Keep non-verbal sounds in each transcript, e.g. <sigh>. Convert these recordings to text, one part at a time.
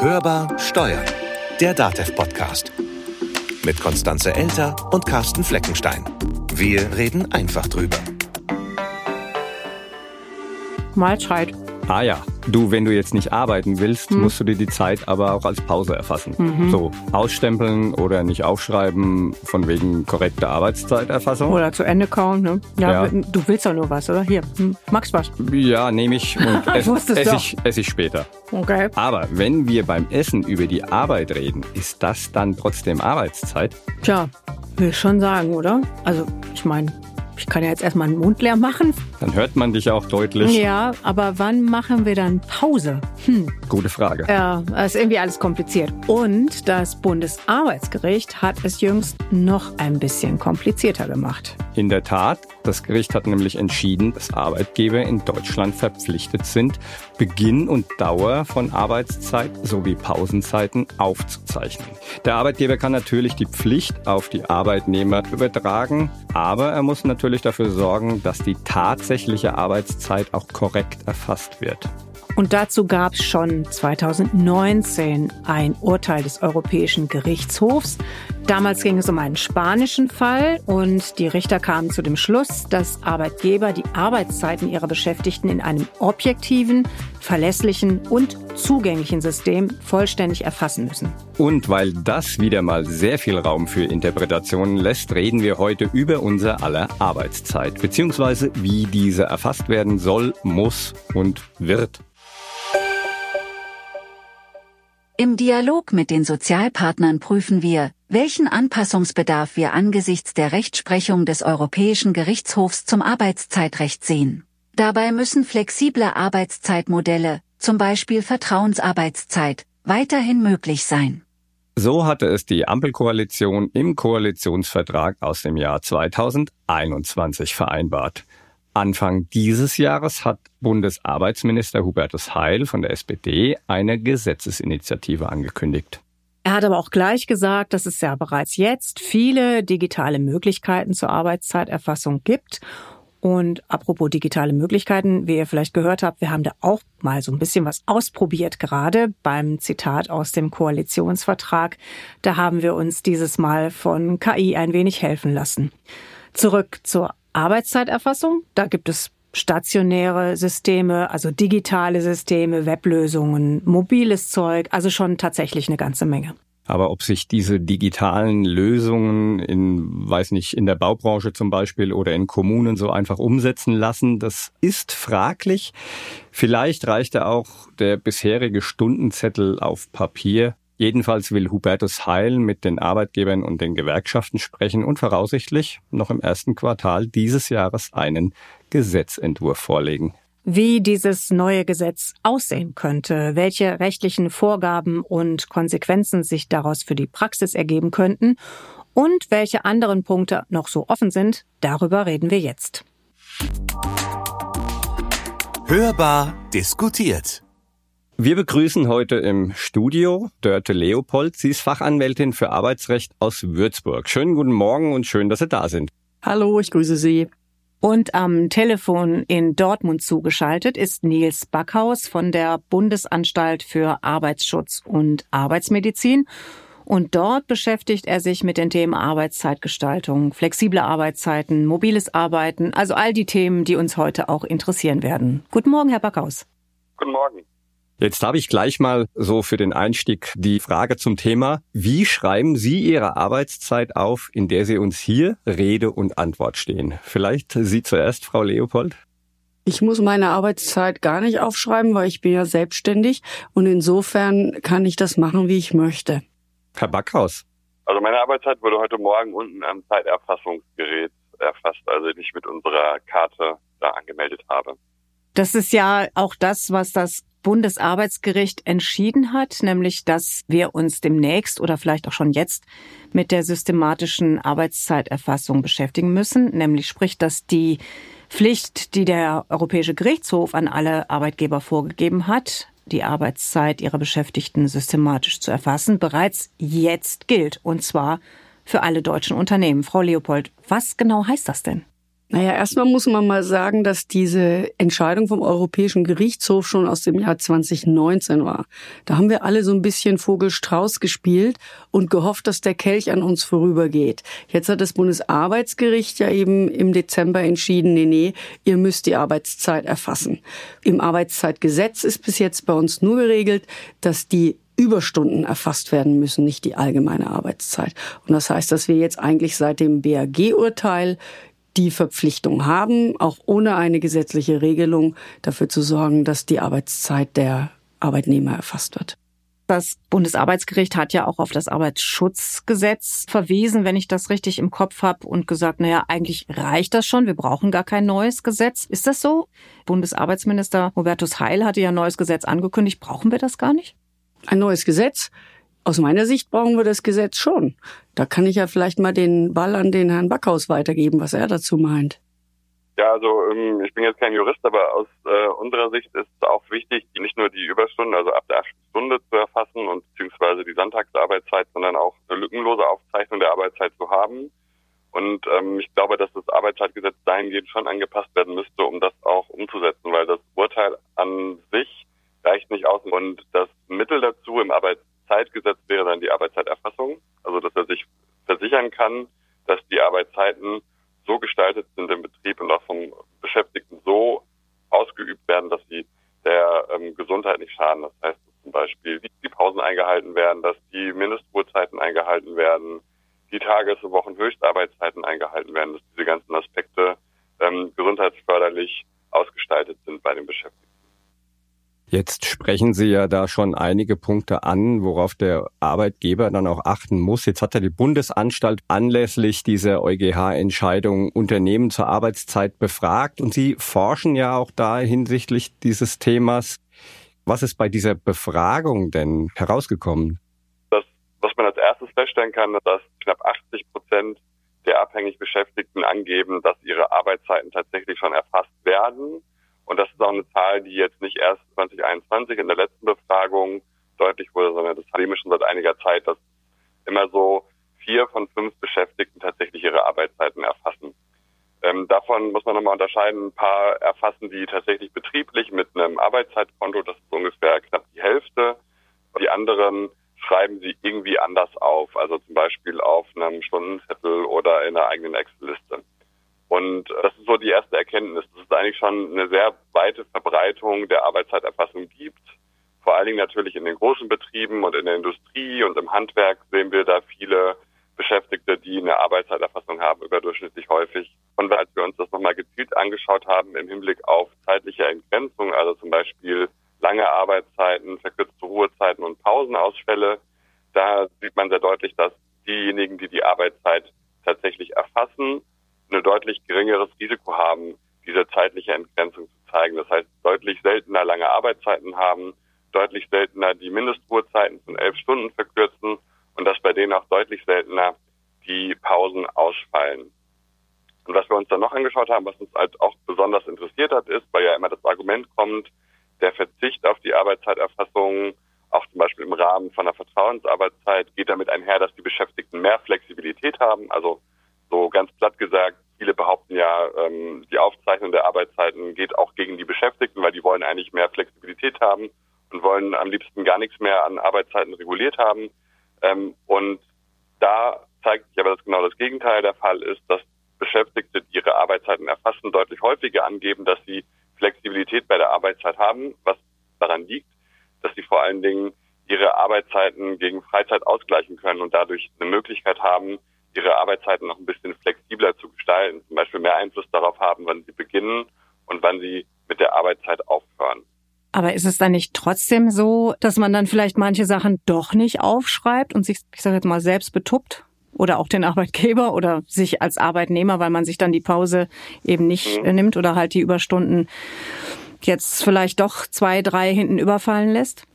Hörbar Steuern, der DATEV-Podcast. Mit Konstanze Elter und Carsten Fleckenstein. Wir reden einfach drüber. Mahlzeit. Ah ja, du, wenn du jetzt nicht arbeiten willst, Hm. musst du dir die Zeit aber auch als Pause erfassen. Mhm. So, ausstempeln oder nicht aufschreiben von wegen korrekter Arbeitszeiterfassung. Oder zu Ende kauen, ne? Ja, Ja. du willst doch nur was, oder? Hier, hm, magst was? Ja, nehme ich und <laughs> Ich ess, ich, ess ich später. Okay. Aber wenn wir beim Essen über die Arbeit reden, ist das dann trotzdem Arbeitszeit? Tja, will schon sagen, oder? Also, ich meine, ich kann ja jetzt erstmal den Mund leer machen. Dann hört man dich auch deutlich. Ja, aber wann machen wir dann Pause? Hm, Gute Frage. ja, das ist irgendwie alles kompliziert. Und das Bundesarbeitsgericht hat es jüngst noch ein bisschen komplizierter gemacht. In der Tat, das Gericht hat nämlich entschieden, dass Arbeitgeber in Deutschland verpflichtet sind, Beginn und Dauer von Arbeitszeit sowie Pausenzeiten aufzuzeichnen. Der Arbeitgeber kann natürlich die Pflicht auf die Arbeitnehmer übertragen, aber er muss natürlich dafür sorgen, dass die tatsächliche Arbeitszeit auch korrekt erfasst wird. Und dazu gab es schon 2019 ein Urteil des Europäischen Gerichtshofs. Damals ging es um einen spanischen Fall und die Richter kamen zu dem Schluss, dass Arbeitgeber die Arbeitszeiten ihrer Beschäftigten in einem objektiven, verlässlichen und zugänglichen System vollständig erfassen müssen. Und weil das wieder mal sehr viel Raum für Interpretationen lässt, reden wir heute über unser aller Arbeitszeit, beziehungsweise wie diese erfasst werden soll, muss und wird. Im Dialog mit den Sozialpartnern prüfen wir, welchen Anpassungsbedarf wir angesichts der Rechtsprechung des Europäischen Gerichtshofs zum Arbeitszeitrecht sehen. Dabei müssen flexible Arbeitszeitmodelle, zum Beispiel Vertrauensarbeitszeit, weiterhin möglich sein. So hatte es die Ampelkoalition im Koalitionsvertrag aus dem Jahr 2021 vereinbart. Anfang dieses Jahres hat Bundesarbeitsminister Hubertus Heil von der SPD eine Gesetzesinitiative angekündigt. Er hat aber auch gleich gesagt, dass es ja bereits jetzt viele digitale Möglichkeiten zur Arbeitszeiterfassung gibt. Und apropos digitale Möglichkeiten, wie ihr vielleicht gehört habt, wir haben da auch mal so ein bisschen was ausprobiert, gerade beim Zitat aus dem Koalitionsvertrag. Da haben wir uns dieses Mal von KI ein wenig helfen lassen. Zurück zur Arbeitszeiterfassung. Da gibt es stationäre Systeme, also digitale Systeme, Weblösungen, mobiles Zeug, also schon tatsächlich eine ganze Menge. Aber ob sich diese digitalen Lösungen in, weiß nicht, in der Baubranche zum Beispiel oder in Kommunen so einfach umsetzen lassen, das ist fraglich. Vielleicht reicht da auch der bisherige Stundenzettel auf Papier. Jedenfalls will Hubertus Heil mit den Arbeitgebern und den Gewerkschaften sprechen und voraussichtlich noch im ersten Quartal dieses Jahres einen Gesetzentwurf vorlegen. Wie dieses neue Gesetz aussehen könnte, welche rechtlichen Vorgaben und Konsequenzen sich daraus für die Praxis ergeben könnten und welche anderen Punkte noch so offen sind, darüber reden wir jetzt. Hörbar diskutiert. Wir begrüßen heute im Studio Dörte Leopold. Sie ist Fachanwältin für Arbeitsrecht aus Würzburg. Schönen guten Morgen und schön, dass Sie da sind. Hallo, ich grüße Sie. Und am Telefon in Dortmund zugeschaltet ist Nils Backhaus von der Bundesanstalt für Arbeitsschutz und Arbeitsmedizin. Und dort beschäftigt er sich mit den Themen Arbeitszeitgestaltung, flexible Arbeitszeiten, mobiles Arbeiten, also all die Themen, die uns heute auch interessieren werden. Guten Morgen, Herr Backhaus. Guten Morgen. Jetzt habe ich gleich mal so für den Einstieg die Frage zum Thema. Wie schreiben Sie Ihre Arbeitszeit auf, in der Sie uns hier Rede und Antwort stehen? Vielleicht Sie zuerst, Frau Leopold? Ich muss meine Arbeitszeit gar nicht aufschreiben, weil ich bin ja selbstständig und insofern kann ich das machen, wie ich möchte. Herr Backhaus. Also meine Arbeitszeit wurde heute Morgen unten am Zeiterfassungsgerät erfasst, also ich mit unserer Karte da angemeldet habe. Das ist ja auch das, was das Bundesarbeitsgericht entschieden hat, nämlich dass wir uns demnächst oder vielleicht auch schon jetzt mit der systematischen Arbeitszeiterfassung beschäftigen müssen, nämlich sprich, dass die Pflicht, die der Europäische Gerichtshof an alle Arbeitgeber vorgegeben hat, die Arbeitszeit ihrer Beschäftigten systematisch zu erfassen, bereits jetzt gilt, und zwar für alle deutschen Unternehmen. Frau Leopold, was genau heißt das denn? Naja, erstmal muss man mal sagen, dass diese Entscheidung vom Europäischen Gerichtshof schon aus dem Jahr 2019 war. Da haben wir alle so ein bisschen Vogelstrauß gespielt und gehofft, dass der Kelch an uns vorübergeht. Jetzt hat das Bundesarbeitsgericht ja eben im Dezember entschieden, nee, nee, ihr müsst die Arbeitszeit erfassen. Im Arbeitszeitgesetz ist bis jetzt bei uns nur geregelt, dass die Überstunden erfasst werden müssen, nicht die allgemeine Arbeitszeit. Und das heißt, dass wir jetzt eigentlich seit dem BAG-Urteil die Verpflichtung haben, auch ohne eine gesetzliche Regelung dafür zu sorgen, dass die Arbeitszeit der Arbeitnehmer erfasst wird. Das Bundesarbeitsgericht hat ja auch auf das Arbeitsschutzgesetz verwiesen, wenn ich das richtig im Kopf habe, und gesagt, naja, eigentlich reicht das schon, wir brauchen gar kein neues Gesetz. Ist das so? Bundesarbeitsminister Hubertus Heil hatte ja ein neues Gesetz angekündigt. Brauchen wir das gar nicht? Ein neues Gesetz? Aus meiner Sicht brauchen wir das Gesetz schon. Da kann ich ja vielleicht mal den Ball an den Herrn Backhaus weitergeben, was er dazu meint. Ja, also ähm, ich bin jetzt kein Jurist, aber aus äh, unserer Sicht ist es auch wichtig, nicht nur die Überstunden, also ab der achten Stunde zu erfassen und beziehungsweise die Sonntagsarbeitszeit, sondern auch eine lückenlose Aufzeichnung der Arbeitszeit zu haben. Und ähm, ich glaube, dass das Arbeitszeitgesetz dahingehend schon angepasst werden müsste, um das auch umzusetzen, weil das Urteil an sich reicht nicht aus. Und das Mittel dazu im Arbeits Zeitgesetz wäre dann die Arbeitszeiterfassung, also dass er sich versichern kann, dass die Arbeitszeiten so gestaltet sind im Betrieb und auch vom Beschäftigten so ausgeübt werden, dass sie der ähm, Gesundheit nicht schaden. Das heißt zum Beispiel, die, die Pausen eingehalten werden, dass die Mindestuhrzeiten eingehalten werden, die Tages- und Wochenhöchstarbeitszeiten eingehalten werden, dass diese ganzen Aspekte ähm, gesundheitsförderlich ausgestaltet sind bei den Beschäftigten. Jetzt sprechen Sie ja da schon einige Punkte an, worauf der Arbeitgeber dann auch achten muss. Jetzt hat ja die Bundesanstalt anlässlich dieser EuGH-Entscheidung Unternehmen zur Arbeitszeit befragt und Sie forschen ja auch da hinsichtlich dieses Themas. Was ist bei dieser Befragung denn herausgekommen? Das, was man als erstes feststellen kann, dass knapp 80 Prozent der abhängig Beschäftigten angeben, dass ihre Arbeitszeiten tatsächlich schon erfasst werden und das ist auch eine Zahl, die jetzt nicht erst 2021 in der letzten Befragung deutlich wurde, sondern das haben wir schon seit einiger Zeit, dass immer so vier von fünf Beschäftigten tatsächlich ihre Arbeitszeiten erfassen. Ähm, davon muss man nochmal unterscheiden. Ein paar erfassen die tatsächlich betrieblich mit einem Arbeitszeitkonto, das ist ungefähr knapp die Hälfte. Die anderen schreiben sie irgendwie anders auf, also zum Beispiel auf einem Stundenzettel oder in einer eigenen Excel-Liste. Und das ist so die erste Erkenntnis, dass es eigentlich schon eine sehr weite Verbreitung der Arbeitszeiterfassung gibt. Vor allen Dingen natürlich in den großen Betrieben und in der Industrie und im Handwerk sehen wir da viele Beschäftigte, die eine Arbeitszeiterfassung haben, überdurchschnittlich häufig. Und als wir uns das nochmal gezielt angeschaut haben im Hinblick auf zeitliche Entgrenzung, also zum Beispiel lange Arbeitszeiten, verkürzte Ruhezeiten und Pausenausfälle, da sieht man sehr deutlich, dass diejenigen, die die Arbeitszeit tatsächlich erfassen, ein deutlich geringeres Risiko haben, diese zeitliche Entgrenzung zu zeigen. Das heißt, deutlich seltener lange Arbeitszeiten haben, deutlich seltener die Mindestruhezeiten von elf Stunden verkürzen und dass bei denen auch deutlich seltener die Pausen ausfallen. Und was wir uns dann noch angeschaut haben, was uns halt auch besonders interessiert hat, ist, weil ja immer das Argument kommt, der Verzicht auf die Arbeitszeiterfassung, auch zum Beispiel im Rahmen von einer Vertrauensarbeitszeit, geht damit einher, dass die Beschäftigten mehr Flexibilität haben, also so ganz platt gesagt, viele behaupten ja, ähm, die Aufzeichnung der Arbeitszeiten geht auch gegen die Beschäftigten, weil die wollen eigentlich mehr Flexibilität haben und wollen am liebsten gar nichts mehr an Arbeitszeiten reguliert haben. Ähm, und da zeigt sich aber, dass genau das Gegenteil der Fall ist, dass Beschäftigte, die ihre Arbeitszeiten erfassen, deutlich häufiger angeben, dass sie Flexibilität bei der Arbeitszeit haben, was daran liegt, dass sie vor allen Dingen ihre Arbeitszeiten gegen Freizeit ausgleichen können und dadurch eine Möglichkeit haben, ihre Arbeitszeiten noch ein bisschen flexibler zu gestalten, zum Beispiel mehr Einfluss darauf haben, wann sie beginnen und wann sie mit der Arbeitszeit aufhören. Aber ist es dann nicht trotzdem so, dass man dann vielleicht manche Sachen doch nicht aufschreibt und sich, ich sage jetzt mal, selbst betuppt? Oder auch den Arbeitgeber oder sich als Arbeitnehmer, weil man sich dann die Pause eben nicht mhm. nimmt oder halt die Überstunden jetzt vielleicht doch zwei, drei hinten überfallen lässt?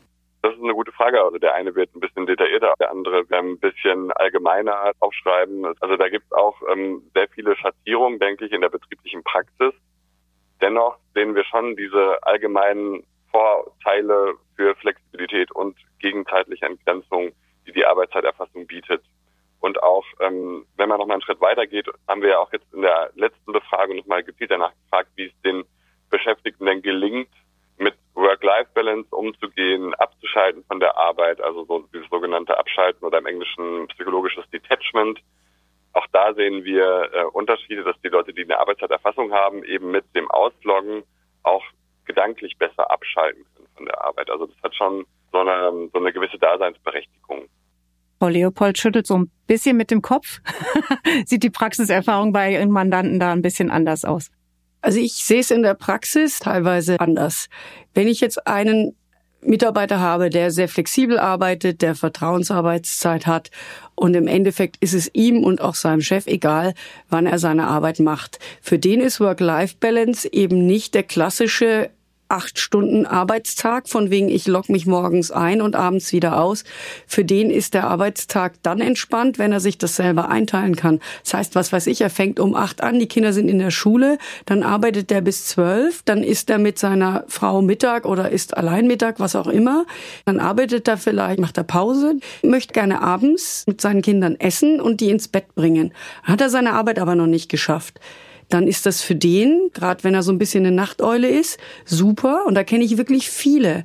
Das ist eine gute Frage. Also der eine wird ein bisschen detaillierter, der andere ein bisschen allgemeiner aufschreiben. Also da gibt es auch ähm, sehr viele Schattierungen, denke ich, in der betrieblichen Praxis. Dennoch sehen wir schon diese allgemeinen Vorteile für Flexibilität und gegenzeitliche Entgrenzung, die die Arbeitszeiterfassung bietet. Und auch, ähm, wenn man noch mal einen Schritt weiter geht, haben wir ja auch jetzt in der letzten Befragung nochmal gezielt danach gefragt, wie es den Beschäftigten denn gelingt, mit Work-Life-Balance umzugehen, abzuschalten von der Arbeit, also so dieses sogenannte Abschalten oder im Englischen psychologisches Detachment. Auch da sehen wir äh, Unterschiede, dass die Leute, die eine Arbeitszeiterfassung haben, eben mit dem Ausloggen auch gedanklich besser abschalten können von der Arbeit. Also das hat schon so eine, so eine gewisse Daseinsberechtigung. Frau Leopold schüttelt so ein bisschen mit dem Kopf. <laughs> Sieht die Praxiserfahrung bei Ihren Mandanten da ein bisschen anders aus? Also ich sehe es in der Praxis teilweise anders. Wenn ich jetzt einen Mitarbeiter habe, der sehr flexibel arbeitet, der Vertrauensarbeitszeit hat und im Endeffekt ist es ihm und auch seinem Chef egal, wann er seine Arbeit macht. Für den ist Work-Life-Balance eben nicht der klassische acht Stunden Arbeitstag, von wegen ich logge mich morgens ein und abends wieder aus. Für den ist der Arbeitstag dann entspannt, wenn er sich das selber einteilen kann. Das heißt, was weiß ich, er fängt um acht an, die Kinder sind in der Schule, dann arbeitet er bis zwölf, dann isst er mit seiner Frau Mittag oder isst allein Mittag, was auch immer. Dann arbeitet er vielleicht, macht er Pause, möchte gerne abends mit seinen Kindern essen und die ins Bett bringen. Hat er seine Arbeit aber noch nicht geschafft dann ist das für den, gerade wenn er so ein bisschen eine Nachteule ist, super. Und da kenne ich wirklich viele,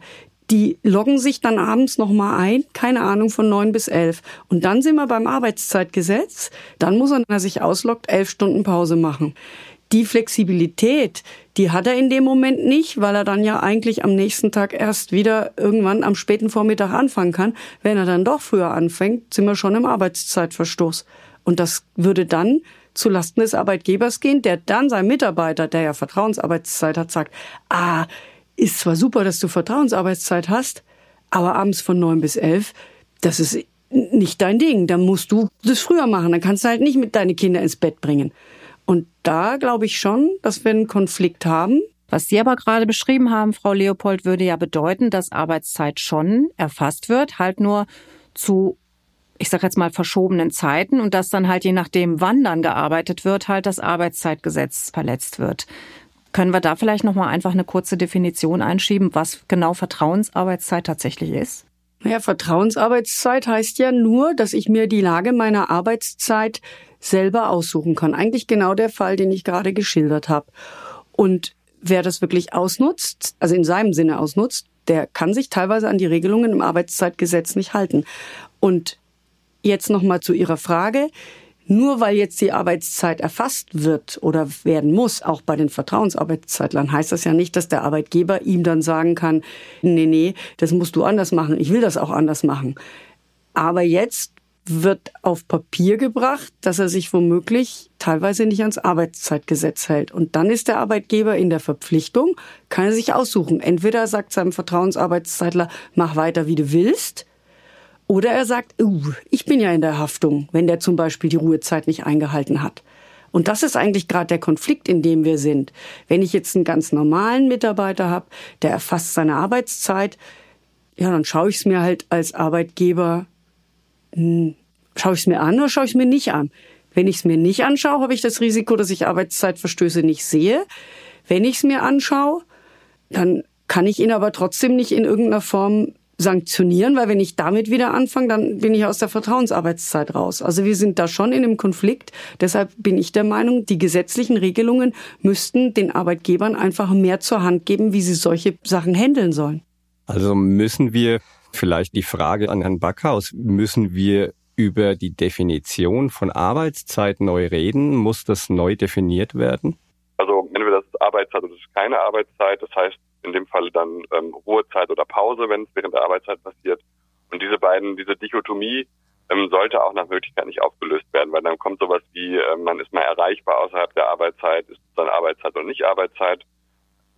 die loggen sich dann abends nochmal ein, keine Ahnung, von neun bis elf. Und dann sind wir beim Arbeitszeitgesetz. Dann muss er, wenn er sich ausloggt, elf Stunden Pause machen. Die Flexibilität, die hat er in dem Moment nicht, weil er dann ja eigentlich am nächsten Tag erst wieder irgendwann am späten Vormittag anfangen kann. Wenn er dann doch früher anfängt, sind wir schon im Arbeitszeitverstoß. Und das würde dann zulasten des Arbeitgebers gehen, der dann seinem Mitarbeiter, der ja Vertrauensarbeitszeit hat, sagt, ah, ist zwar super, dass du Vertrauensarbeitszeit hast, aber abends von neun bis elf, das ist nicht dein Ding. Da musst du das früher machen. Dann kannst du halt nicht mit deine Kinder ins Bett bringen. Und da glaube ich schon, dass wir einen Konflikt haben. Was Sie aber gerade beschrieben haben, Frau Leopold, würde ja bedeuten, dass Arbeitszeit schon erfasst wird, halt nur zu ich sage jetzt mal, verschobenen Zeiten und dass dann halt je nachdem, wann dann gearbeitet wird, halt das Arbeitszeitgesetz verletzt wird. Können wir da vielleicht nochmal einfach eine kurze Definition einschieben, was genau Vertrauensarbeitszeit tatsächlich ist? Naja, Vertrauensarbeitszeit heißt ja nur, dass ich mir die Lage meiner Arbeitszeit selber aussuchen kann. Eigentlich genau der Fall, den ich gerade geschildert habe. Und wer das wirklich ausnutzt, also in seinem Sinne ausnutzt, der kann sich teilweise an die Regelungen im Arbeitszeitgesetz nicht halten. Und Jetzt nochmal zu Ihrer Frage. Nur weil jetzt die Arbeitszeit erfasst wird oder werden muss, auch bei den Vertrauensarbeitszeitlern, heißt das ja nicht, dass der Arbeitgeber ihm dann sagen kann, nee, nee, das musst du anders machen, ich will das auch anders machen. Aber jetzt wird auf Papier gebracht, dass er sich womöglich teilweise nicht ans Arbeitszeitgesetz hält. Und dann ist der Arbeitgeber in der Verpflichtung, kann er sich aussuchen. Entweder sagt seinem Vertrauensarbeitszeitler, mach weiter, wie du willst, oder er sagt, uh, ich bin ja in der Haftung, wenn der zum Beispiel die Ruhezeit nicht eingehalten hat. Und das ist eigentlich gerade der Konflikt, in dem wir sind. Wenn ich jetzt einen ganz normalen Mitarbeiter habe, der erfasst seine Arbeitszeit, ja, dann schaue ich es mir halt als Arbeitgeber, hm, schaue ich es mir an oder schaue ich es mir nicht an? Wenn ich es mir nicht anschaue, habe ich das Risiko, dass ich Arbeitszeitverstöße nicht sehe. Wenn ich es mir anschaue, dann kann ich ihn aber trotzdem nicht in irgendeiner Form sanktionieren, weil wenn ich damit wieder anfange, dann bin ich aus der Vertrauensarbeitszeit raus. Also wir sind da schon in einem Konflikt. Deshalb bin ich der Meinung, die gesetzlichen Regelungen müssten den Arbeitgebern einfach mehr zur Hand geben, wie sie solche Sachen handeln sollen. Also müssen wir vielleicht die Frage an Herrn Backhaus, müssen wir über die Definition von Arbeitszeit neu reden? Muss das neu definiert werden? Also entweder das ist Arbeitszeit oder das ist keine Arbeitszeit. Das heißt, in dem Fall dann ähm, Ruhezeit oder Pause, wenn es während der Arbeitszeit passiert. Und diese beiden, diese Dichotomie ähm, sollte auch nach Möglichkeit nicht aufgelöst werden, weil dann kommt sowas wie, äh, man ist mal erreichbar außerhalb der Arbeitszeit, ist es dann Arbeitszeit oder nicht Arbeitszeit.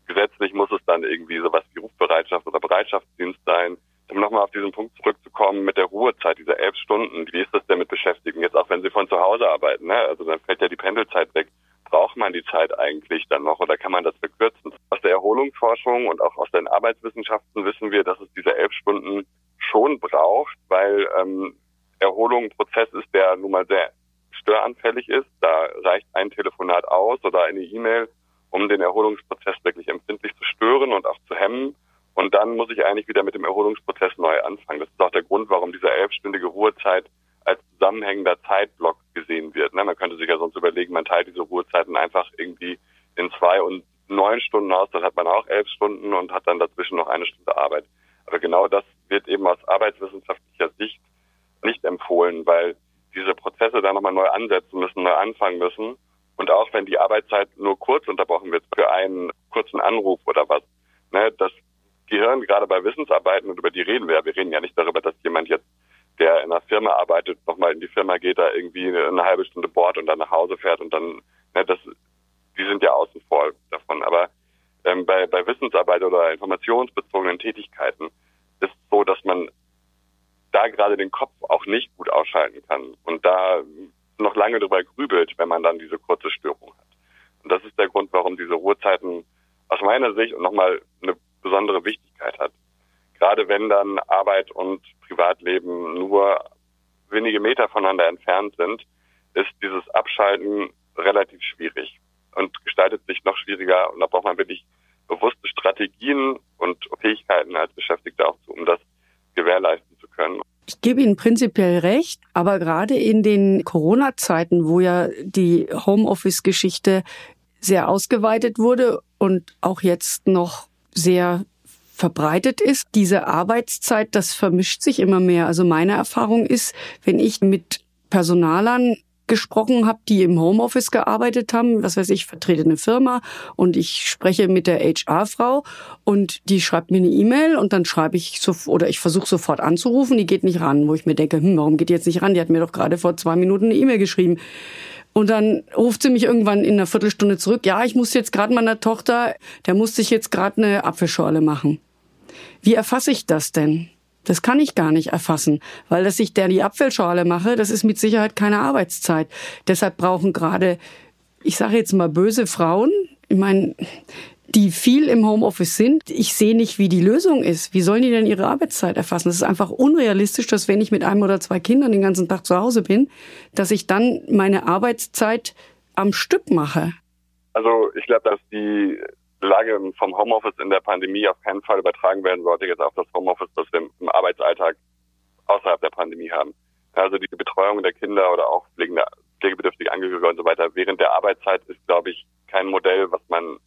Gesetzlich muss es dann irgendwie sowas wie Rufbereitschaft oder Bereitschaftsdienst sein. Um nochmal auf diesen Punkt zurückzukommen mit der Ruhezeit, diese elf Stunden, wie ist das denn mit Beschäftigen? Jetzt auch wenn Sie von zu Hause arbeiten, ne? Also dann fällt ja die Pendelzeit weg braucht man die Zeit eigentlich dann noch oder kann man das verkürzen? Aus der Erholungsforschung und auch aus den Arbeitswissenschaften wissen wir, dass es diese elf Stunden schon braucht, weil ähm, Erholung ein Prozess ist, der nun mal sehr störanfällig ist. Da reicht ein Telefonat aus oder eine E-Mail, um den Erholungsprozess wirklich empfindlich zu stören und auch zu hemmen. Und dann muss ich eigentlich wieder mit dem Erholungsprozess neu anfangen. Das ist auch der Grund, warum diese elfstündige Ruhezeit als zusammenhängender Zeitblock gesehen wird. Ne? Man könnte sich ja sonst überlegen, man teilt diese Ruhezeiten einfach irgendwie in zwei und neun Stunden aus, dann hat man auch elf Stunden und hat dann dazwischen noch eine Stunde Arbeit. Aber genau das wird eben aus arbeitswissenschaftlicher Sicht nicht empfohlen, weil diese Prozesse da nochmal neu ansetzen müssen, neu anfangen müssen. Und auch wenn die Arbeitszeit nur kurz unterbrochen wird für einen kurzen Anruf oder was, ne, das Gehirn gerade bei Wissensarbeiten und über die reden wir, wir reden ja nicht darüber, dass jemand jetzt, der in einer Firma arbeitet, nochmal in die Firma geht, da irgendwie eine halbe Stunde bohrt und dann nach Hause fährt und dann, ne, das, die sind ja außen vor davon. Aber ähm, bei, bei Wissensarbeit oder informationsbezogenen Tätigkeiten ist so, dass man da gerade den Kopf auch nicht gut ausschalten kann und da noch lange drüber grübelt, wenn man dann diese kurze Störung hat. Und das ist der Grund, warum diese Ruhezeiten aus meiner Sicht nochmal eine besondere Wichtigkeit hat. Gerade wenn dann Arbeit und Privatleben nur wenige Meter voneinander entfernt sind, ist dieses Abschalten relativ schwierig und gestaltet sich noch schwieriger. Und da braucht man wirklich bewusste Strategien und Fähigkeiten als Beschäftigter auch um das gewährleisten zu können. Ich gebe Ihnen prinzipiell recht, aber gerade in den Corona-Zeiten, wo ja die Homeoffice-Geschichte sehr ausgeweitet wurde und auch jetzt noch sehr verbreitet ist, diese Arbeitszeit, das vermischt sich immer mehr. Also meine Erfahrung ist, wenn ich mit Personalern gesprochen habe, die im Homeoffice gearbeitet haben. Was weiß ich, vertrete eine Firma und ich spreche mit der HR-Frau und die schreibt mir eine E-Mail und dann schreibe ich so oder ich versuche sofort anzurufen, die geht nicht ran, wo ich mir denke, hm, warum geht die jetzt nicht ran? Die hat mir doch gerade vor zwei Minuten eine E-Mail geschrieben. Und dann ruft sie mich irgendwann in einer Viertelstunde zurück. Ja, ich muss jetzt gerade meiner Tochter, der muss sich jetzt gerade eine Apfelschorle machen. Wie erfasse ich das denn? Das kann ich gar nicht erfassen, weil dass ich der die Apfelschorle mache, das ist mit Sicherheit keine Arbeitszeit. Deshalb brauchen gerade, ich sage jetzt mal böse Frauen, ich meine, die viel im Homeoffice sind. Ich sehe nicht, wie die Lösung ist. Wie sollen die denn ihre Arbeitszeit erfassen? Das ist einfach unrealistisch, dass wenn ich mit einem oder zwei Kindern den ganzen Tag zu Hause bin, dass ich dann meine Arbeitszeit am Stück mache. Also ich glaube, dass die Lage vom Homeoffice in der Pandemie auf keinen Fall übertragen werden sollte jetzt auf das Homeoffice, das wir im Arbeitsalltag außerhalb der Pandemie haben. Also die Betreuung der Kinder oder auch pflegende, pflegebedürftige Angehörige und so weiter während der Arbeitszeit ist, glaube ich, kein Modell, was man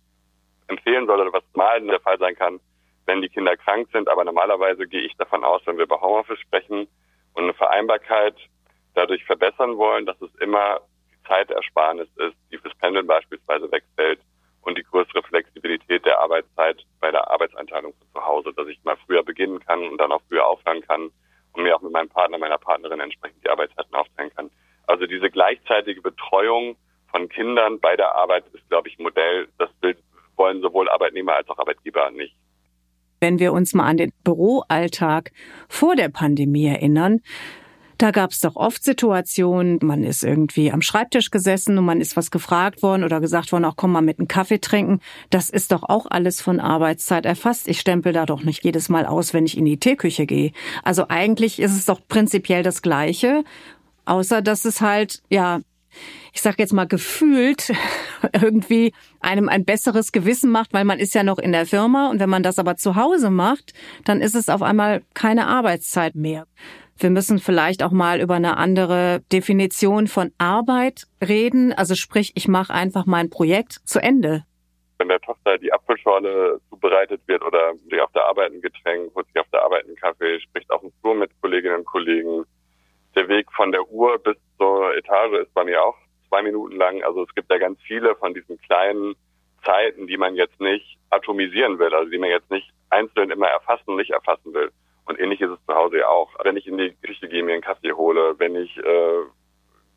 empfehlen soll oder was mal der Fall sein kann, wenn die Kinder krank sind. Aber normalerweise gehe ich davon aus, wenn wir über Homeoffice sprechen und eine Vereinbarkeit dadurch verbessern wollen, dass es immer Zeitersparnis ist, die fürs Pendeln beispielsweise wegfällt und die größere Flexibilität der Arbeitszeit bei der Arbeitseinteilung zu Hause, dass ich mal früher beginnen kann und dann auch früher aufhören kann und mir auch mit meinem Partner, meiner Partnerin entsprechend die Arbeitszeiten aufteilen kann. Also diese gleichzeitige Betreuung von Kindern bei der Arbeit ist, glaube ich, ein Modell, das wollen sowohl Arbeitnehmer als auch Arbeitgeber nicht. Wenn wir uns mal an den Büroalltag vor der Pandemie erinnern, da gab es doch oft Situationen, man ist irgendwie am Schreibtisch gesessen und man ist was gefragt worden oder gesagt worden, auch komm mal mit einem Kaffee trinken. Das ist doch auch alles von Arbeitszeit erfasst. Ich stempel da doch nicht jedes Mal aus, wenn ich in die Teeküche gehe. Also eigentlich ist es doch prinzipiell das Gleiche, außer dass es halt, ja, ich sage jetzt mal gefühlt <laughs> irgendwie einem ein besseres Gewissen macht, weil man ist ja noch in der Firma und wenn man das aber zu Hause macht, dann ist es auf einmal keine Arbeitszeit mehr. Wir müssen vielleicht auch mal über eine andere Definition von Arbeit reden. Also sprich, ich mache einfach mein Projekt zu Ende. Wenn der Tochter die Apfelschorle zubereitet wird oder sie auf der Arbeit ein Getränk, holt sich auf der Arbeit einen Kaffee, spricht auf dem Flur mit Kolleginnen und Kollegen. Der Weg von der Uhr bis zur Etage ist bei mir auch zwei Minuten lang. Also es gibt ja ganz viele von diesen kleinen Zeiten, die man jetzt nicht atomisieren will, also die man jetzt nicht einzeln immer erfassen nicht erfassen will. Und ähnlich ist es zu Hause ja auch. Wenn ich in die Küche gehe, mir einen Kaffee hole, wenn ich äh,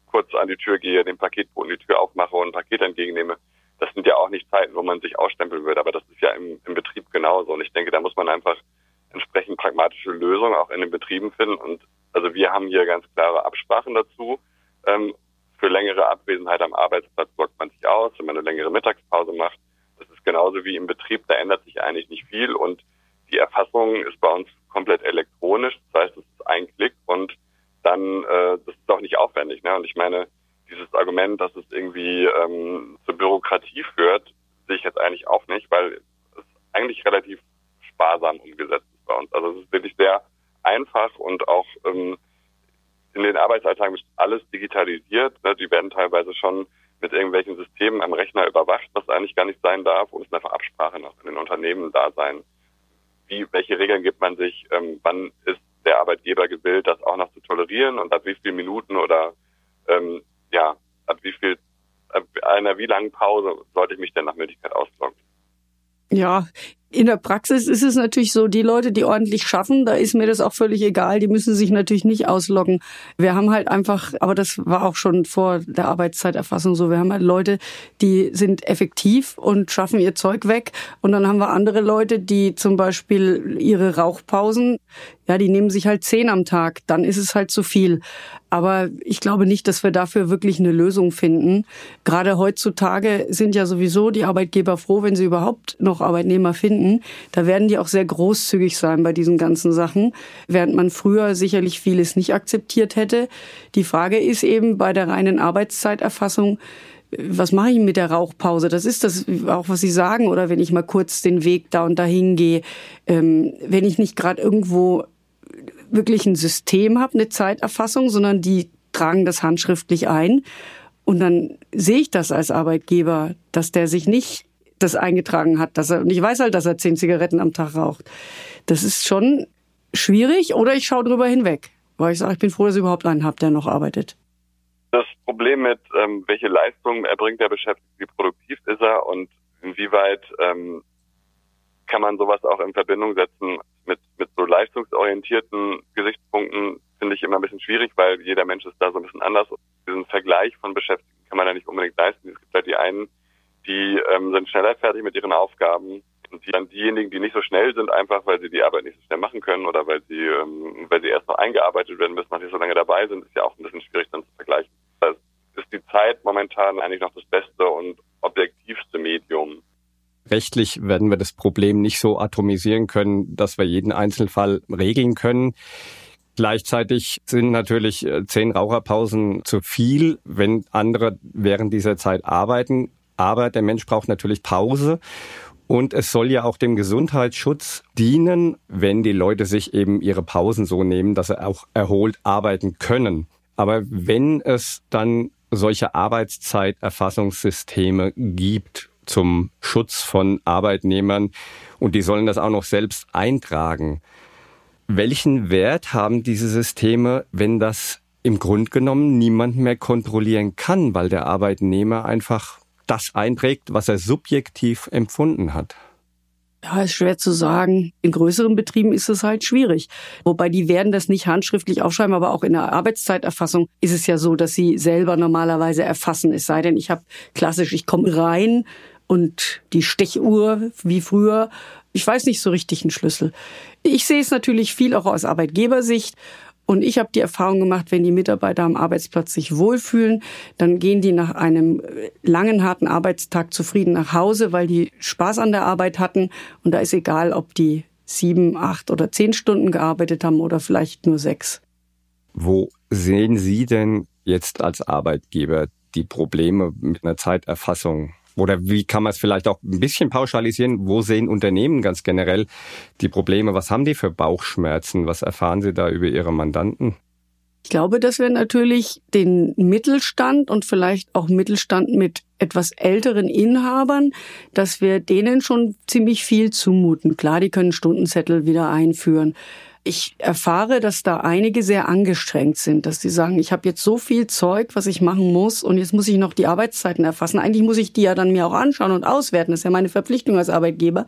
kurz an die Tür gehe, den Paketboten die Tür aufmache und ein Paket entgegennehme, das sind ja auch nicht Zeiten, wo man sich ausstempeln würde. Aber das ist ja im, im Betrieb genauso. Und ich denke, da muss man einfach entsprechend pragmatische Lösungen auch in den Betrieben finden. Und also wir haben hier ganz klare Absprachen dazu. Ähm, für längere Abwesenheit am Arbeitsplatz sorgt man sich aus, wenn man eine längere Mittagspause macht. Das ist genauso wie im Betrieb, da ändert sich eigentlich nicht viel. Und die Erfassung ist bei uns komplett elektronisch. Das heißt, es ist ein Klick und dann, äh, das ist auch nicht aufwendig. Ne? Und ich meine, dieses Argument, dass es irgendwie ähm, zur Bürokratie führt, sehe ich jetzt eigentlich auch nicht, weil es eigentlich relativ sparsam umgesetzt ist bei uns. Also es ist wirklich sehr einfach und auch ähm, in den Arbeitsalltag ist alles digitalisiert. Ne? Die werden teilweise schon mit irgendwelchen Systemen am Rechner überwacht, was eigentlich gar nicht sein darf. Und es ist einfach Absprache noch in den Unternehmen da sein. Wie, welche Regeln gibt man sich? Ähm, wann ist der Arbeitgeber gewillt, das auch noch zu tolerieren und ab wie vielen Minuten oder ähm, ja, ab wie viel, ab einer wie langen Pause sollte ich mich denn nach Möglichkeit ausloggen? Ja, in der Praxis ist es natürlich so, die Leute, die ordentlich schaffen, da ist mir das auch völlig egal, die müssen sich natürlich nicht ausloggen. Wir haben halt einfach, aber das war auch schon vor der Arbeitszeiterfassung so, wir haben halt Leute, die sind effektiv und schaffen ihr Zeug weg und dann haben wir andere Leute, die zum Beispiel ihre Rauchpausen, ja, die nehmen sich halt zehn am Tag, dann ist es halt zu viel. Aber ich glaube nicht, dass wir dafür wirklich eine Lösung finden. Gerade heutzutage sind ja sowieso die Arbeitgeber froh, wenn sie überhaupt noch Arbeitnehmer finden. Da werden die auch sehr großzügig sein bei diesen ganzen Sachen, während man früher sicherlich vieles nicht akzeptiert hätte. Die Frage ist eben bei der reinen Arbeitszeiterfassung, was mache ich mit der Rauchpause? Das ist das auch, was Sie sagen. Oder wenn ich mal kurz den Weg da und dahin gehe, ähm, wenn ich nicht gerade irgendwo wirklich ein System habe, eine Zeiterfassung, sondern die tragen das handschriftlich ein. Und dann sehe ich das als Arbeitgeber, dass der sich nicht das eingetragen hat, dass er, und ich weiß halt, dass er zehn Zigaretten am Tag raucht. Das ist schon schwierig oder ich schaue drüber hinweg, weil ich sage, ich bin froh, dass ich überhaupt einen habe, der noch arbeitet. Das Problem mit, ähm, welche Leistungen erbringt der Beschäftigte, wie produktiv ist er und inwieweit ähm, kann man sowas auch in Verbindung setzen mit, mit so leistungsorientierten Gesichtspunkten, finde ich immer ein bisschen schwierig, weil jeder Mensch ist da so ein bisschen anders. Diesen Vergleich von Beschäftigten kann man ja nicht unbedingt leisten. Es gibt halt die einen, die ähm, sind schneller fertig mit ihren Aufgaben und die, dann diejenigen, die nicht so schnell sind, einfach weil sie die Arbeit nicht so schnell machen können oder weil sie, ähm, weil sie erst noch eingearbeitet werden müssen, weil sie so lange dabei sind, ist ja auch ein bisschen schwierig dann zu vergleichen. Das ist die Zeit momentan eigentlich noch das beste und objektivste Medium, Rechtlich werden wir das Problem nicht so atomisieren können, dass wir jeden Einzelfall regeln können. Gleichzeitig sind natürlich äh, zehn Raucherpausen zu viel, wenn andere während dieser Zeit arbeiten. Aber der Mensch braucht natürlich Pause. Und es soll ja auch dem Gesundheitsschutz dienen, wenn die Leute sich eben ihre Pausen so nehmen, dass sie auch erholt arbeiten können. Aber wenn es dann solche Arbeitszeiterfassungssysteme gibt, zum Schutz von Arbeitnehmern und die sollen das auch noch selbst eintragen. Welchen Wert haben diese Systeme, wenn das im Grunde genommen niemand mehr kontrollieren kann, weil der Arbeitnehmer einfach das einträgt, was er subjektiv empfunden hat? Ja, ist schwer zu sagen. In größeren Betrieben ist es halt schwierig. Wobei die werden das nicht handschriftlich aufschreiben, aber auch in der Arbeitszeiterfassung ist es ja so, dass sie selber normalerweise erfassen. Es sei denn, ich habe klassisch, ich komme rein und die Stechuhr wie früher. Ich weiß nicht so richtig einen Schlüssel. Ich sehe es natürlich viel auch aus Arbeitgebersicht. Und ich habe die Erfahrung gemacht, wenn die Mitarbeiter am Arbeitsplatz sich wohlfühlen, dann gehen die nach einem langen, harten Arbeitstag zufrieden nach Hause, weil die Spaß an der Arbeit hatten. Und da ist egal, ob die sieben, acht oder zehn Stunden gearbeitet haben oder vielleicht nur sechs. Wo sehen Sie denn jetzt als Arbeitgeber die Probleme mit einer Zeiterfassung? Oder wie kann man es vielleicht auch ein bisschen pauschalisieren? Wo sehen Unternehmen ganz generell die Probleme? Was haben die für Bauchschmerzen? Was erfahren Sie da über Ihre Mandanten? Ich glaube, dass wir natürlich den Mittelstand und vielleicht auch Mittelstand mit etwas älteren Inhabern, dass wir denen schon ziemlich viel zumuten. Klar, die können Stundenzettel wieder einführen ich erfahre, dass da einige sehr angestrengt sind, dass sie sagen, ich habe jetzt so viel Zeug, was ich machen muss und jetzt muss ich noch die Arbeitszeiten erfassen. Eigentlich muss ich die ja dann mir auch anschauen und auswerten. Das ist ja meine Verpflichtung als Arbeitgeber.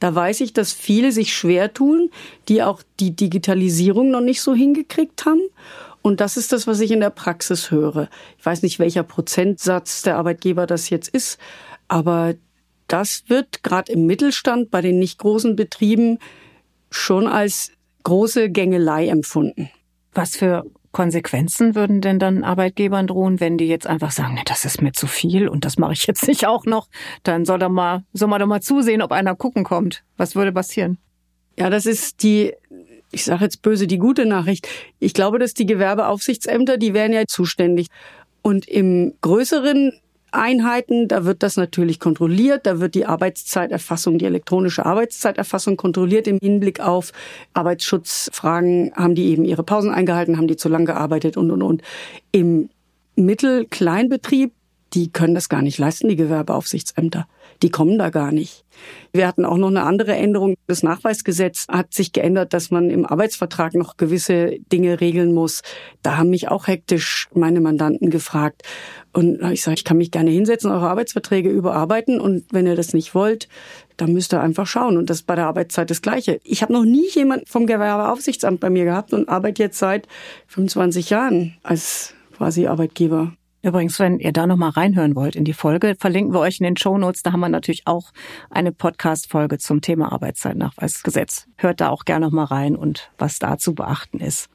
Da weiß ich, dass viele sich schwer tun, die auch die Digitalisierung noch nicht so hingekriegt haben. Und das ist das, was ich in der Praxis höre. Ich weiß nicht, welcher Prozentsatz der Arbeitgeber das jetzt ist, aber das wird gerade im Mittelstand bei den nicht großen Betrieben schon als große Gängelei empfunden. Was für Konsequenzen würden denn dann Arbeitgebern drohen, wenn die jetzt einfach sagen, ne, das ist mir zu viel und das mache ich jetzt nicht auch noch? Dann soll doch mal, soll man doch mal zusehen, ob einer gucken kommt. Was würde passieren? Ja, das ist die, ich sage jetzt böse, die gute Nachricht. Ich glaube, dass die Gewerbeaufsichtsämter, die wären ja zuständig. Und im größeren Einheiten, da wird das natürlich kontrolliert, da wird die Arbeitszeiterfassung, die elektronische Arbeitszeiterfassung kontrolliert im Hinblick auf Arbeitsschutzfragen, haben die eben ihre Pausen eingehalten, haben die zu lang gearbeitet und und und. Im Mittel-Kleinbetrieb die können das gar nicht leisten, die Gewerbeaufsichtsämter. Die kommen da gar nicht. Wir hatten auch noch eine andere Änderung. Das Nachweisgesetz hat sich geändert, dass man im Arbeitsvertrag noch gewisse Dinge regeln muss. Da haben mich auch hektisch meine Mandanten gefragt. Und ich sage, ich kann mich gerne hinsetzen, eure Arbeitsverträge überarbeiten. Und wenn ihr das nicht wollt, dann müsst ihr einfach schauen. Und das ist bei der Arbeitszeit das Gleiche. Ich habe noch nie jemand vom Gewerbeaufsichtsamt bei mir gehabt und arbeite jetzt seit 25 Jahren als quasi Arbeitgeber. Übrigens, wenn ihr da nochmal reinhören wollt in die Folge, verlinken wir euch in den Show Notes. Da haben wir natürlich auch eine Podcast-Folge zum Thema Arbeitszeitnachweisgesetz. Hört da auch gerne nochmal rein und was da zu beachten ist.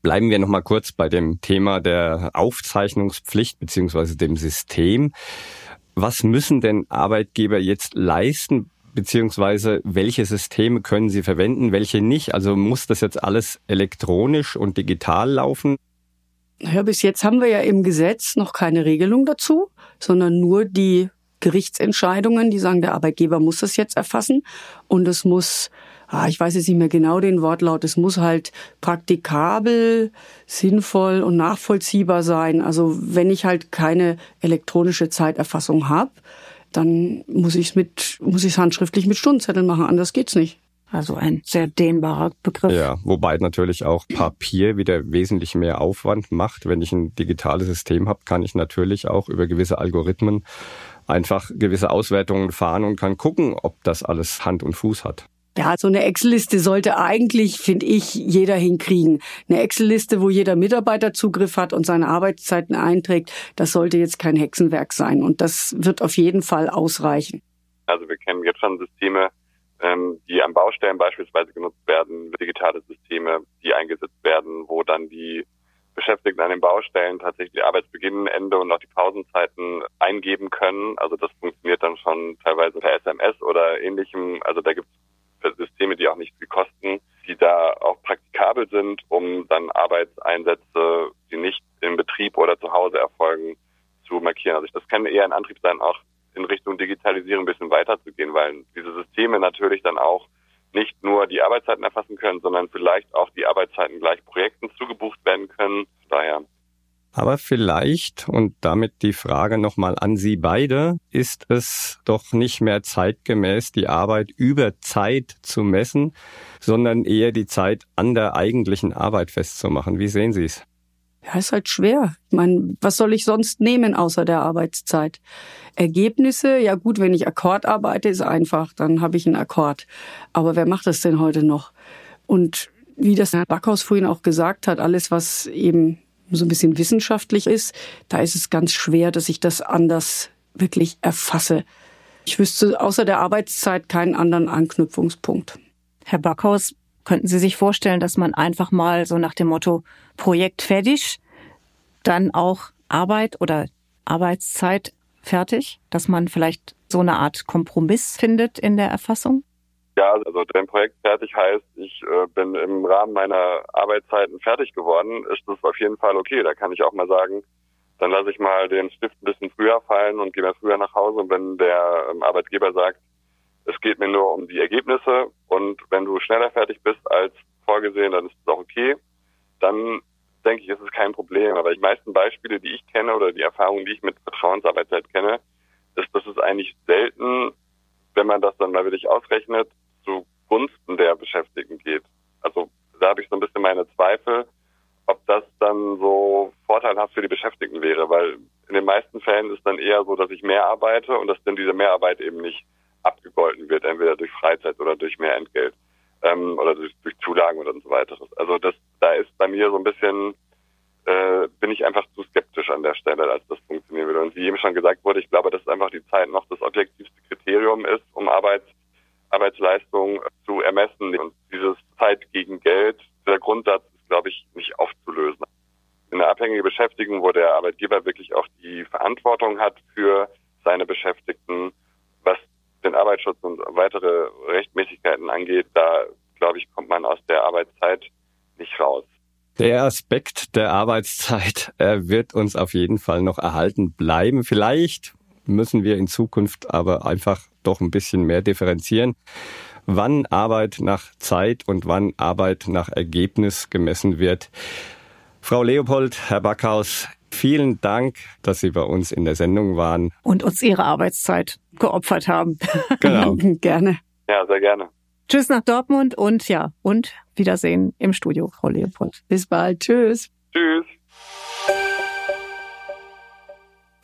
Bleiben wir nochmal kurz bei dem Thema der Aufzeichnungspflicht beziehungsweise dem System. Was müssen denn Arbeitgeber jetzt leisten, beziehungsweise welche Systeme können sie verwenden, welche nicht? Also muss das jetzt alles elektronisch und digital laufen? Ja, bis jetzt haben wir ja im Gesetz noch keine Regelung dazu, sondern nur die Gerichtsentscheidungen, die sagen, der Arbeitgeber muss das jetzt erfassen und es muss, ah, ich weiß jetzt nicht mehr genau den Wortlaut, es muss halt praktikabel, sinnvoll und nachvollziehbar sein. Also wenn ich halt keine elektronische Zeiterfassung habe, dann muss ich es mit, muss ich handschriftlich mit Stundenzetteln machen, anders geht's nicht. Also ein sehr dehnbarer Begriff. Ja, wobei natürlich auch Papier wieder wesentlich mehr Aufwand macht. Wenn ich ein digitales System habe, kann ich natürlich auch über gewisse Algorithmen einfach gewisse Auswertungen fahren und kann gucken, ob das alles Hand und Fuß hat. Ja, so eine Excel-Liste sollte eigentlich, finde ich, jeder hinkriegen. Eine Excel-Liste, wo jeder Mitarbeiter Zugriff hat und seine Arbeitszeiten einträgt, das sollte jetzt kein Hexenwerk sein. Und das wird auf jeden Fall ausreichen. Also wir kennen jetzt schon Systeme, ähm, die an Baustellen beispielsweise genutzt werden, digitale Systeme, die eingesetzt werden, wo dann die Beschäftigten an den Baustellen tatsächlich Arbeitsbeginn, Ende und auch die Pausenzeiten eingeben können. Also das funktioniert dann schon teilweise per SMS oder ähnlichem. Also da gibt es Systeme, die auch nicht viel kosten, die da auch praktikabel sind, um dann Arbeitseinsätze, die nicht im Betrieb oder zu Hause erfolgen, zu markieren. Also das kann eher ein Antrieb sein, auch in Richtung Digitalisierung ein bisschen weiterzugehen, weil diese Systeme natürlich dann auch nicht nur die Arbeitszeiten erfassen können, sondern vielleicht auch die Arbeitszeiten gleich Projekten zugebucht werden können. Daher. Aber vielleicht, und damit die Frage nochmal an Sie beide, ist es doch nicht mehr zeitgemäß, die Arbeit über Zeit zu messen, sondern eher die Zeit an der eigentlichen Arbeit festzumachen. Wie sehen Sie es? Ja, ist halt schwer. Ich meine, was soll ich sonst nehmen außer der Arbeitszeit? Ergebnisse, ja gut, wenn ich Akkord arbeite, ist einfach, dann habe ich einen Akkord. Aber wer macht das denn heute noch? Und wie das Herr Backhaus vorhin auch gesagt hat, alles, was eben so ein bisschen wissenschaftlich ist, da ist es ganz schwer, dass ich das anders wirklich erfasse. Ich wüsste außer der Arbeitszeit keinen anderen Anknüpfungspunkt. Herr Backhaus, Könnten Sie sich vorstellen, dass man einfach mal so nach dem Motto Projekt fertig, dann auch Arbeit oder Arbeitszeit fertig, dass man vielleicht so eine Art Kompromiss findet in der Erfassung? Ja, also wenn Projekt fertig heißt, ich äh, bin im Rahmen meiner Arbeitszeiten fertig geworden, ist das auf jeden Fall okay. Da kann ich auch mal sagen, dann lasse ich mal den Stift ein bisschen früher fallen und gehe mal früher nach Hause. Und wenn der ähm, Arbeitgeber sagt, es geht mir nur um die Ergebnisse und wenn du schneller fertig bist als vorgesehen, dann ist es auch okay. Dann denke ich, ist es kein Problem. Aber die meisten Beispiele, die ich kenne oder die Erfahrungen, die ich mit Vertrauensarbeitszeit kenne, ist, dass es eigentlich selten, wenn man das dann mal wirklich ausrechnet, zugunsten der Beschäftigten geht. Also da habe ich so ein bisschen meine Zweifel, ob das dann so vorteilhaft für die Beschäftigten wäre, weil in den meisten Fällen ist dann eher so, dass ich mehr arbeite und dass dann diese Mehrarbeit eben nicht abgegolten wird, entweder durch Freizeit oder durch mehr Entgelt ähm, oder durch, durch Zulagen oder so weiter. Also das, da ist bei mir so ein bisschen, äh, bin ich einfach zu skeptisch an der Stelle, als das funktionieren würde. Und wie eben schon gesagt wurde, ich glaube, dass einfach die Zeit noch das objektivste Kriterium ist, um Arbeits, Arbeitsleistung zu ermessen. Und dieses Zeit gegen Geld, der Grundsatz ist, glaube ich, nicht aufzulösen. In der abhängigen Beschäftigung, wo der Arbeitgeber wirklich auch die Verantwortung hat für seine Beschäftigten, den Arbeitsschutz und weitere Rechtmäßigkeiten angeht, da glaube ich, kommt man aus der Arbeitszeit nicht raus. Der Aspekt der Arbeitszeit er wird uns auf jeden Fall noch erhalten bleiben. Vielleicht müssen wir in Zukunft aber einfach doch ein bisschen mehr differenzieren, wann Arbeit nach Zeit und wann Arbeit nach Ergebnis gemessen wird. Frau Leopold, Herr Backhaus, vielen Dank, dass Sie bei uns in der Sendung waren. Und uns Ihre Arbeitszeit geopfert haben. Genau. <laughs> Gerne. Ja, sehr gerne. Tschüss nach Dortmund und ja, und Wiedersehen im Studio, Frau Leopold. Bis bald. Tschüss. Tschüss.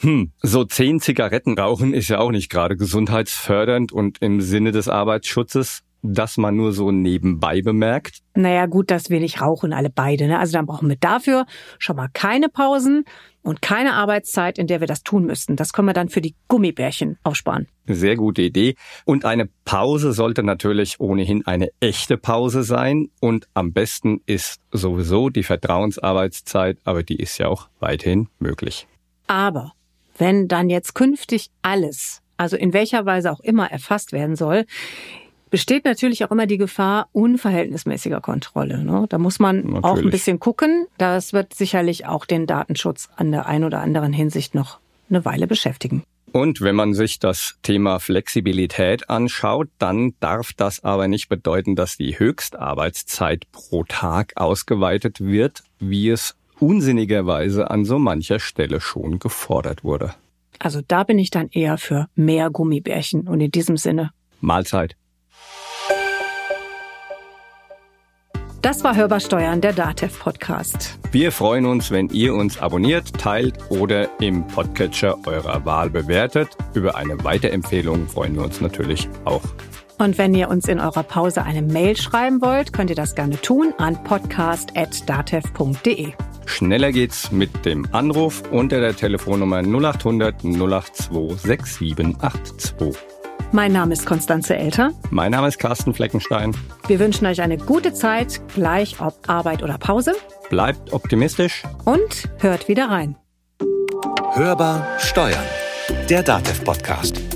Hm, so zehn Zigaretten rauchen ist ja auch nicht gerade gesundheitsfördernd und im Sinne des Arbeitsschutzes, dass man nur so nebenbei bemerkt. Naja, gut, dass wir nicht rauchen, alle beide. Ne? Also dann brauchen wir dafür schon mal keine Pausen und keine Arbeitszeit, in der wir das tun müssten. Das können wir dann für die Gummibärchen aufsparen. Sehr gute Idee. Und eine Pause sollte natürlich ohnehin eine echte Pause sein. Und am besten ist sowieso die Vertrauensarbeitszeit, aber die ist ja auch weiterhin möglich. Aber wenn dann jetzt künftig alles, also in welcher Weise auch immer erfasst werden soll, besteht natürlich auch immer die Gefahr unverhältnismäßiger Kontrolle. Ne? Da muss man Natürlich. auch ein bisschen gucken. Das wird sicherlich auch den Datenschutz an der einen oder anderen Hinsicht noch eine Weile beschäftigen. Und wenn man sich das Thema Flexibilität anschaut, dann darf das aber nicht bedeuten, dass die Höchstarbeitszeit pro Tag ausgeweitet wird, wie es unsinnigerweise an so mancher Stelle schon gefordert wurde. Also da bin ich dann eher für mehr Gummibärchen und in diesem Sinne. Mahlzeit. Das war Hörbar Steuern, der DATEV Podcast. Wir freuen uns, wenn ihr uns abonniert, teilt oder im Podcatcher eurer Wahl bewertet. Über eine Weiterempfehlung freuen wir uns natürlich auch. Und wenn ihr uns in eurer Pause eine Mail schreiben wollt, könnt ihr das gerne tun an podcast.datev.de. Schneller geht's mit dem Anruf unter der Telefonnummer 0800 082 6782. Mein Name ist Konstanze Elter. Mein Name ist Carsten Fleckenstein. Wir wünschen euch eine gute Zeit, gleich ob Arbeit oder Pause. Bleibt optimistisch. Und hört wieder rein. Hörbar Steuern. Der DATEV-Podcast.